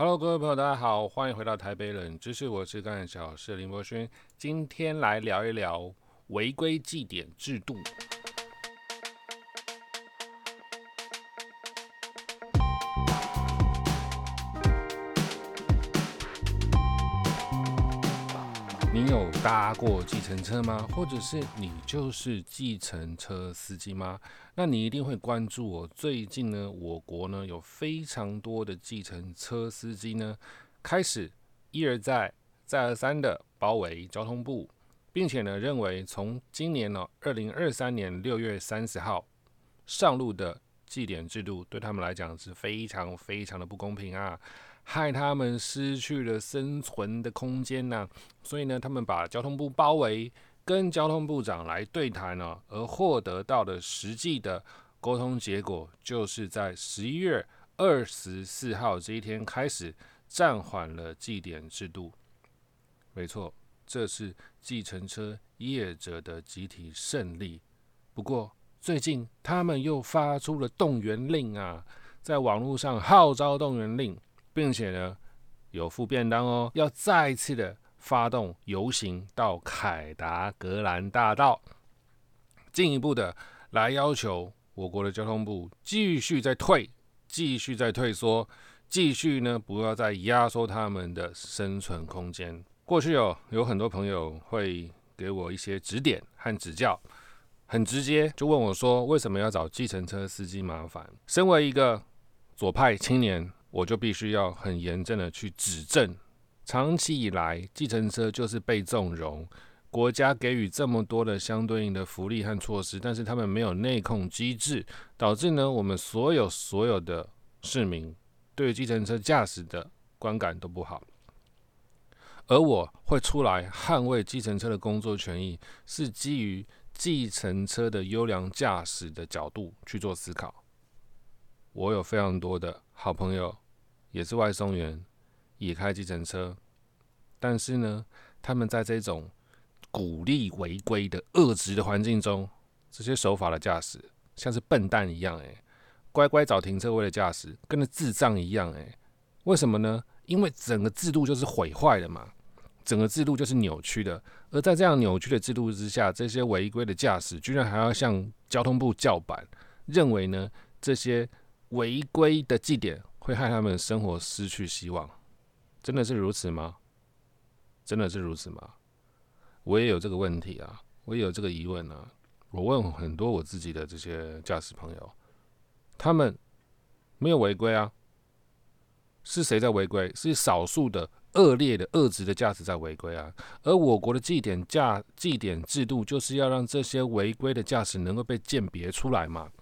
Hello，各位朋友，大家好，欢迎回到台北冷知识，我是干小事林博轩，今天来聊一聊违规祭典制度。搭过计程车吗？或者是你就是计程车司机吗？那你一定会关注我。最近呢，我国呢有非常多的计程车司机呢，开始一而再、再而三的包围交通部，并且呢认为从今年呢二零二三年六月三十号上路的计点制度，对他们来讲是非常非常的不公平啊！害他们失去了生存的空间呢，所以呢，他们把交通部包围，跟交通部长来对谈呢，而获得到的实际的沟通结果，就是在十一月二十四号这一天开始暂缓了计点制度。没错，这是计程车业者的集体胜利。不过最近他们又发出了动员令啊，在网络上号召动员令。并且呢，有附便当哦，要再次的发动游行到凯达格兰大道，进一步的来要求我国的交通部继续在退，继续在退缩，继续呢不要再压缩他们的生存空间。过去哦，有很多朋友会给我一些指点和指教，很直接就问我说，为什么要找计程车司机麻烦？身为一个左派青年。我就必须要很严正的去指正，长期以来，计程车就是被纵容，国家给予这么多的相对应的福利和措施，但是他们没有内控机制，导致呢，我们所有所有的市民对计程车驾驶的观感都不好。而我会出来捍卫计程车的工作权益，是基于计程车的优良驾驶的角度去做思考。我有非常多的好朋友。也是外送员，也开计程车，但是呢，他们在这种鼓励违规的恶质的环境中，这些守法的驾驶像是笨蛋一样，诶，乖乖找停车位的驾驶，跟那智障一样，诶，为什么呢？因为整个制度就是毁坏的嘛，整个制度就是扭曲的，而在这样扭曲的制度之下，这些违规的驾驶居然还要向交通部叫板，认为呢这些违规的祭点。会害他们生活失去希望，真的是如此吗？真的是如此吗？我也有这个问题啊，我也有这个疑问啊。我问很多我自己的这些驾驶朋友，他们没有违规啊，是谁在违规？是少数的恶劣的恶质的驾驶在违规啊。而我国的计点驾计点制度，就是要让这些违规的驾驶能够被鉴别出来嘛。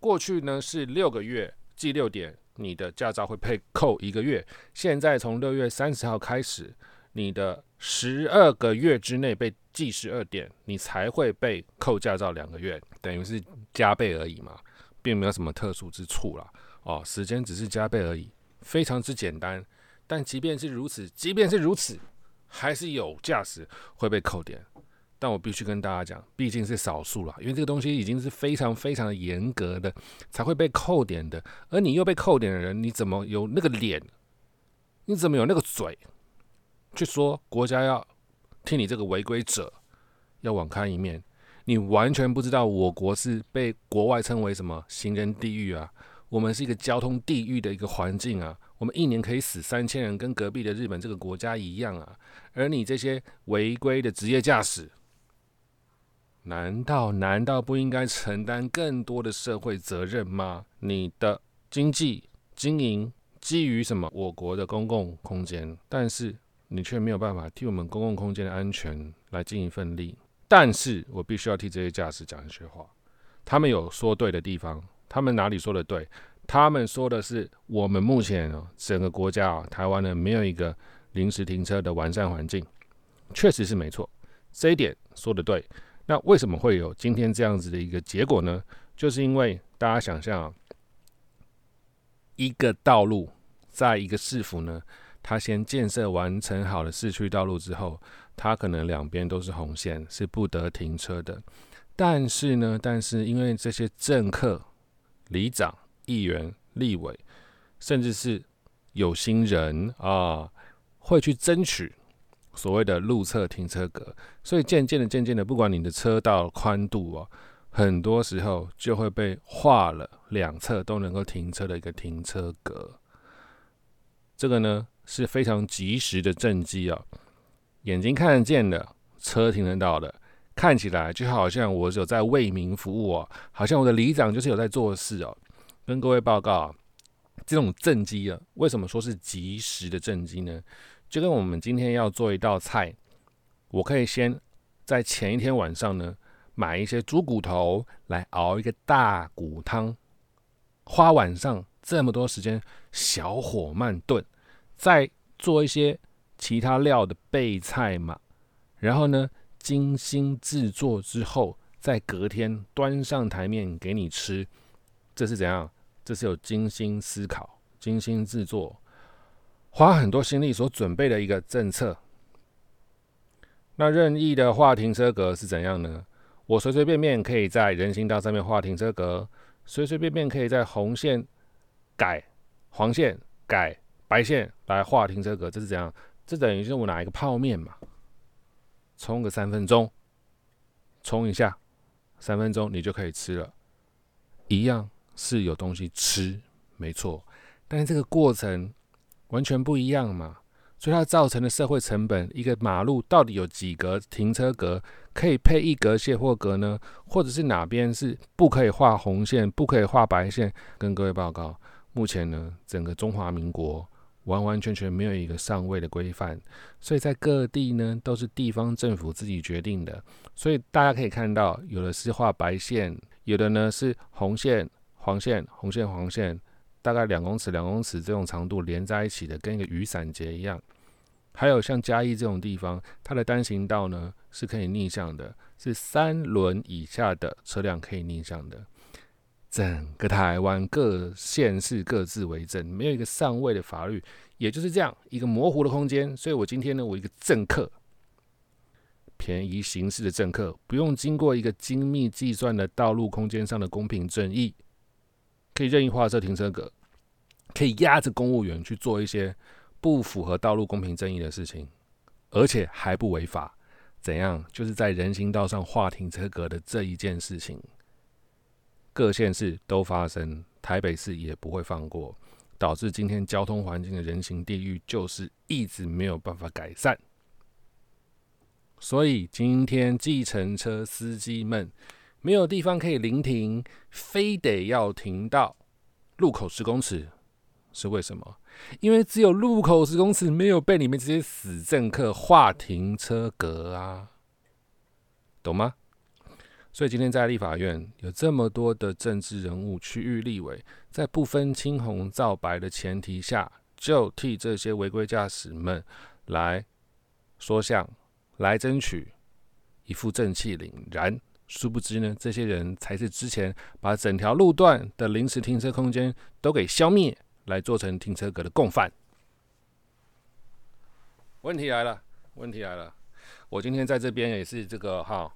过去呢是六个月记六点。你的驾照会被扣一个月，现在从六月三十号开始，你的十二个月之内被记十二点，你才会被扣驾照两个月，等于是加倍而已嘛，并没有什么特殊之处啦。哦，时间只是加倍而已，非常之简单。但即便是如此，即便是如此，还是有驾驶会被扣点。但我必须跟大家讲，毕竟是少数了，因为这个东西已经是非常非常严格的，才会被扣点的。而你又被扣点的人，你怎么有那个脸？你怎么有那个嘴，去说国家要替你这个违规者要网开一面？你完全不知道我国是被国外称为什么行人地狱啊？我们是一个交通地狱的一个环境啊！我们一年可以死三千人，跟隔壁的日本这个国家一样啊！而你这些违规的职业驾驶。难道难道不应该承担更多的社会责任吗？你的经济经营基于什么？我国的公共空间，但是你却没有办法替我们公共空间的安全来尽一份力。但是我必须要替这些驾驶讲一些话，他们有说对的地方，他们哪里说的对？他们说的是我们目前整个国家，台湾呢没有一个临时停车的完善环境，确实是没错，这一点说的对。那为什么会有今天这样子的一个结果呢？就是因为大家想象啊，一个道路在一个市府呢，它先建设完成好了市区道路之后，它可能两边都是红线，是不得停车的。但是呢，但是因为这些政客、里长、议员、立委，甚至是有心人啊，会去争取所谓的路侧停车格，所以渐渐的、渐渐的，不管你的车道宽度啊，很多时候就会被画了两侧都能够停车的一个停车格。这个呢是非常及时的正机啊，眼睛看得见的，车停得到的，看起来就好像我有在为民服务啊，好像我的里长就是有在做事哦。跟各位报告啊，这种正机啊，为什么说是及时的正机呢？就跟我们今天要做一道菜，我可以先在前一天晚上呢，买一些猪骨头来熬一个大骨汤，花晚上。这么多时间，小火慢炖，再做一些其他料的备菜嘛。然后呢，精心制作之后，在隔天端上台面给你吃，这是怎样？这是有精心思考、精心制作、花很多心力所准备的一个政策。那任意的画停车格是怎样呢？我随随便便可以在人行道上面画停车格，随随便便可以在红线。改黄线，改白线来画停车格，这是怎样？这等于是我拿一个泡面嘛，冲个三分钟，冲一下，三分钟你就可以吃了，一样是有东西吃，没错。但是这个过程完全不一样嘛，所以它造成的社会成本，一个马路到底有几格停车格可以配一格卸货格呢？或者是哪边是不可以画红线，不可以画白线？跟各位报告。目前呢，整个中华民国完完全全没有一个上位的规范，所以在各地呢都是地方政府自己决定的。所以大家可以看到，有的是画白线，有的呢是红线、黄线、红线、黄线，大概两公尺、两公尺这种长度连在一起的，跟一个雨伞节一样。还有像嘉义这种地方，它的单行道呢是可以逆向的，是三轮以下的车辆可以逆向的。整个台湾各县市各自为政，没有一个上位的法律，也就是这样一个模糊的空间。所以我今天呢，我一个政客，便宜行事的政客，不用经过一个精密计算的道路空间上的公平正义，可以任意画设停车格，可以压着公务员去做一些不符合道路公平正义的事情，而且还不违法。怎样？就是在人行道上画停车格的这一件事情。各县市都发生，台北市也不会放过，导致今天交通环境的人行地狱就是一直没有办法改善。所以今天计程车司机们没有地方可以临停，非得要停到路口十公尺，是为什么？因为只有路口十公尺没有被你们这些死政客划停车格啊，懂吗？所以今天在立法院有这么多的政治人物、区域立委，在不分青红皂白的前提下，就替这些违规驾驶们来说相、来争取一副正气凛然。殊不知呢，这些人才是之前把整条路段的临时停车空间都给消灭，来做成停车格的共犯。问题来了，问题来了，我今天在这边也是这个哈。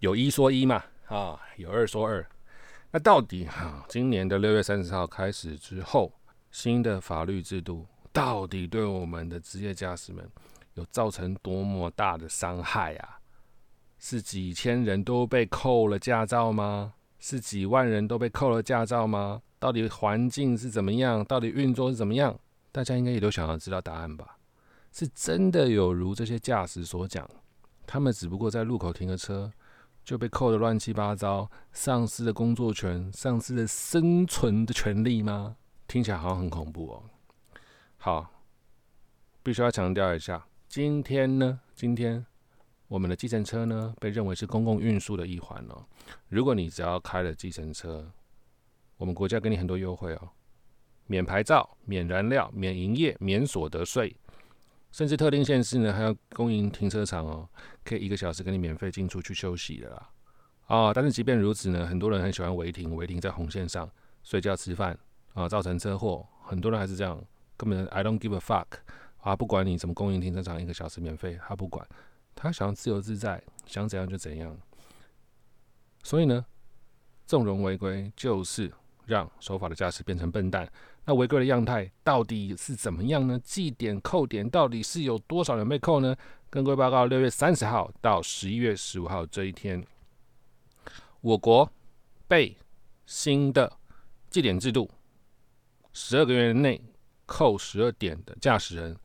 有一说一嘛，啊，有二说二。那到底哈，今年的六月三十号开始之后，新的法律制度到底对我们的职业驾驶们有造成多么大的伤害啊？是几千人都被扣了驾照吗？是几万人都被扣了驾照吗？到底环境是怎么样？到底运作是怎么样？大家应该也都想要知道答案吧？是真的有如这些驾驶所讲，他们只不过在路口停个车？就被扣的乱七八糟，丧失了工作权，丧失了生存的权利吗？听起来好像很恐怖哦。好，必须要强调一下，今天呢，今天我们的计程车呢，被认为是公共运输的一环哦。如果你只要开了计程车，我们国家给你很多优惠哦，免牌照、免燃料、免营业、免所得税。甚至特定县市呢，还要公营停车场哦，可以一个小时给你免费进出去休息的啦。啊，但是即便如此呢，很多人很喜欢违停，违停在红线上睡觉吃饭啊，造成车祸。很多人还是这样，根本 I don't give a fuck 啊，不管你什么公营停车场一个小时免费，他不管，他想要自由自在，想怎样就怎样。所以呢，纵容违规就是让守法的驾驶变成笨蛋，那违规的样态到底是怎么样呢？记点扣点到底是有多少人被扣呢？跟各位报告，六月三十号到十一月十五号这一天，我国被新的记点制度，十二个月内扣十二点的驾驶人，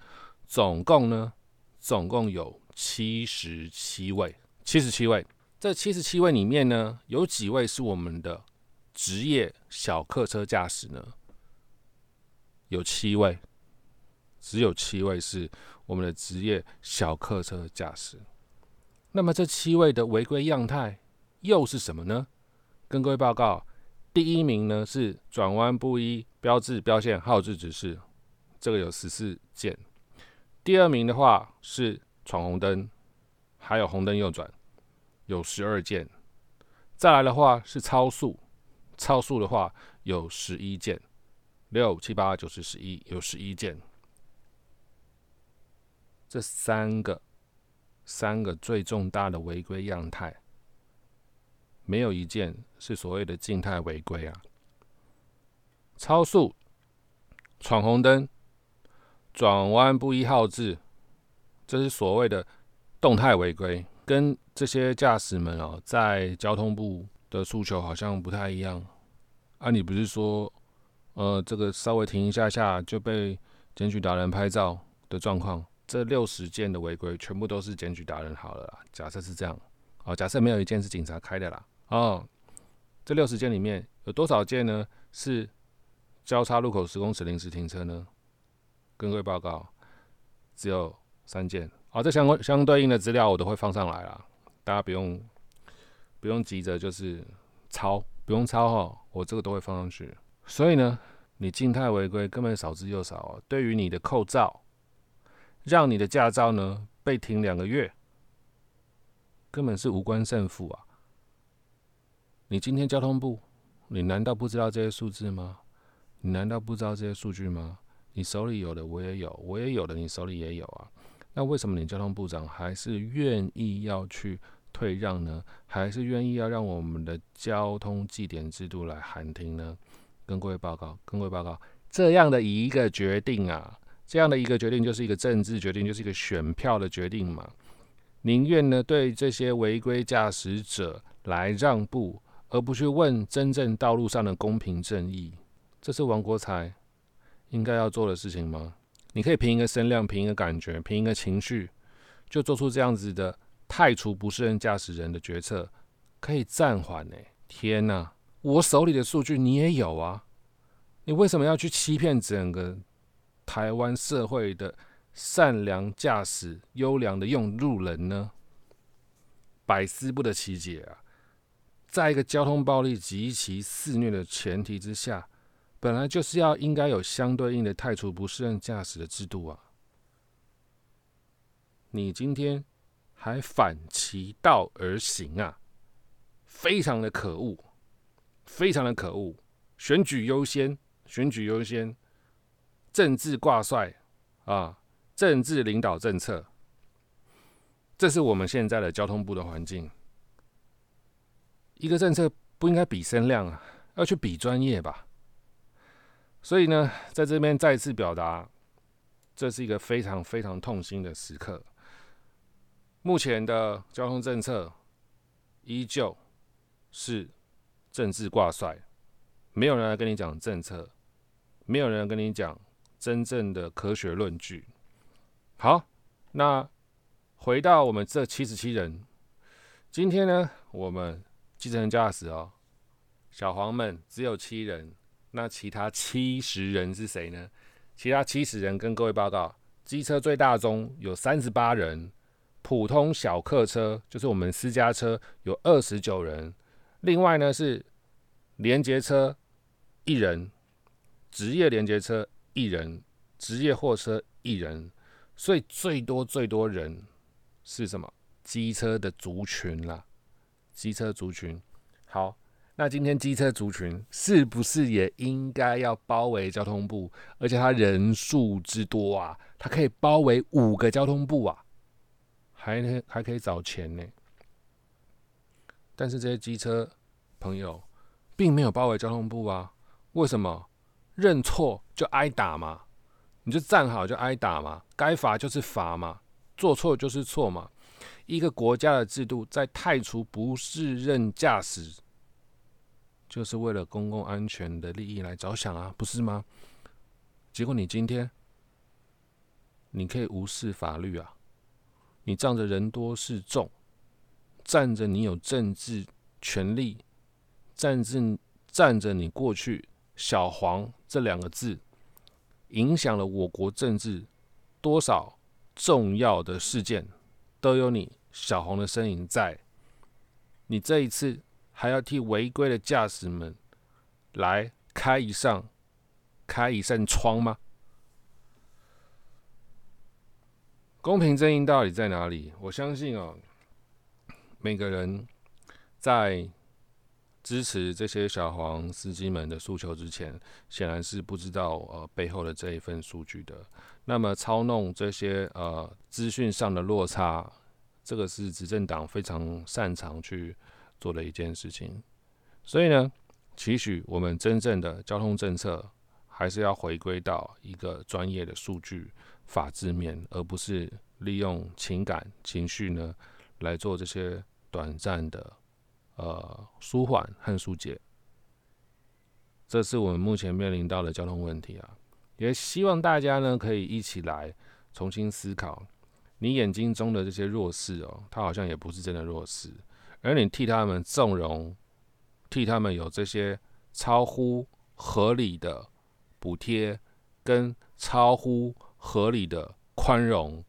总共呢，总共有七十七位，七十七位。这七十七位里面呢，有几位是我们的职业小客车驾驶呢？有七位，只有七位是我们的职业小客车驾驶。那么这七位的违规样态又是什么呢？跟各位报告，第一名呢是转弯不依标志标线号志指示，这个有十四件。第二名的话是闯红灯，还有红灯右转。有十二件，再来的话是超速，超速的话有十一件，六七八九十十一有十一件。这三个三个最重大的违规样态，没有一件是所谓的静态违规啊。超速、闯红灯、转弯不依号志，这是所谓的动态违规。跟这些驾驶们哦，在交通部的诉求好像不太一样啊！你不是说，呃，这个稍微停一下下就被检举达人拍照的状况？这六十件的违规全部都是检举达人好了啦。假设是这样，哦，假设没有一件是警察开的啦，哦，这六十件里面有多少件呢？是交叉路口十公尺临时停车呢？跟各位报告，只有三件。好，这相关相对应的资料我都会放上来啦，大家不用不用急着就是抄，不用抄哈，我这个都会放上去。所以呢，你静态违规根本少之又少啊。对于你的扣照，让你的驾照呢被停两个月，根本是无关胜负啊。你今天交通部，你难道不知道这些数字吗？你难道不知道这些数据吗？你手里有的我也有，我也有的你手里也有啊。那为什么你交通部长还是愿意要去退让呢？还是愿意要让我们的交通计点制度来喊停呢？跟各位报告，跟各位报告，这样的一个决定啊，这样的一个决定就是一个政治决定，就是一个选票的决定嘛。宁愿呢对这些违规驾驶者来让步，而不去问真正道路上的公平正义，这是王国才应该要做的事情吗？你可以凭一个声量，凭一个感觉，凭一个情绪，就做出这样子的太除不适任驾驶人的决策，可以暂缓呢？天哪，我手里的数据你也有啊！你为什么要去欺骗整个台湾社会的善良驾驶、优良的用路人呢？百思不得其解啊！在一个交通暴力极其肆虐的前提之下。本来就是要应该有相对应的太除不适任驾驶的制度啊！你今天还反其道而行啊，非常的可恶，非常的可恶！选举优先，选举优先，政治挂帅啊，政治领导政策，这是我们现在的交通部的环境。一个政策不应该比声量啊，要去比专业吧。所以呢，在这边再次表达，这是一个非常非常痛心的时刻。目前的交通政策依旧是政治挂帅，没有人来跟你讲政策，没有人跟你讲真正的科学论据。好，那回到我们这七十七人，今天呢，我们继承驾驶哦，小黄们只有七人。那其他七十人是谁呢？其他七十人跟各位报告，机车最大宗有三十八人，普通小客车就是我们私家车有二十九人，另外呢是连接车一人，职业连接车一人，职业货车一人，所以最多最多人是什么？机车的族群啦，机车族群好。那今天机车族群是不是也应该要包围交通部？而且它人数之多啊，它可以包围五个交通部啊，还还可以找钱呢。但是这些机车朋友并没有包围交通部啊，为什么？认错就挨打嘛，你就站好就挨打嘛，该罚就是罚嘛，做错就是错嘛。一个国家的制度在太除不适任驾驶，就是为了公共安全的利益来着想啊，不是吗？结果你今天，你可以无视法律啊，你仗着人多势众，站着你有政治权利，站着站着你过去“小黄”这两个字，影响了我国政治多少重要的事件，都有你。小红的身影在，你这一次还要替违规的驾驶们来开一扇开一扇窗吗？公平正义到底在哪里？我相信哦，每个人在支持这些小黄司机们的诉求之前，显然是不知道呃背后的这一份数据的。那么操弄这些呃资讯上的落差。这个是执政党非常擅长去做的一件事情，所以呢，期许我们真正的交通政策还是要回归到一个专业的数据法制面，而不是利用情感情绪呢来做这些短暂的呃舒缓和疏解。这是我们目前面临到的交通问题啊，也希望大家呢可以一起来重新思考。你眼睛中的这些弱势哦，他好像也不是真的弱势，而你替他们纵容，替他们有这些超乎合理的补贴跟超乎合理的宽容，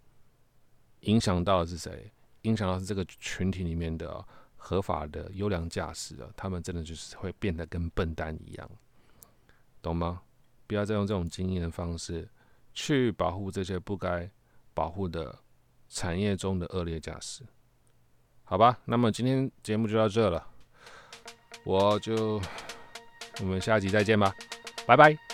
影响到的是谁？影响到是这个群体里面的合法的优良驾驶啊，他们真的就是会变得跟笨蛋一样，懂吗？不要再用这种经验的方式去保护这些不该保护的。产业中的恶劣驾驶，好吧，那么今天节目就到这了，我就我们下集再见吧，拜拜。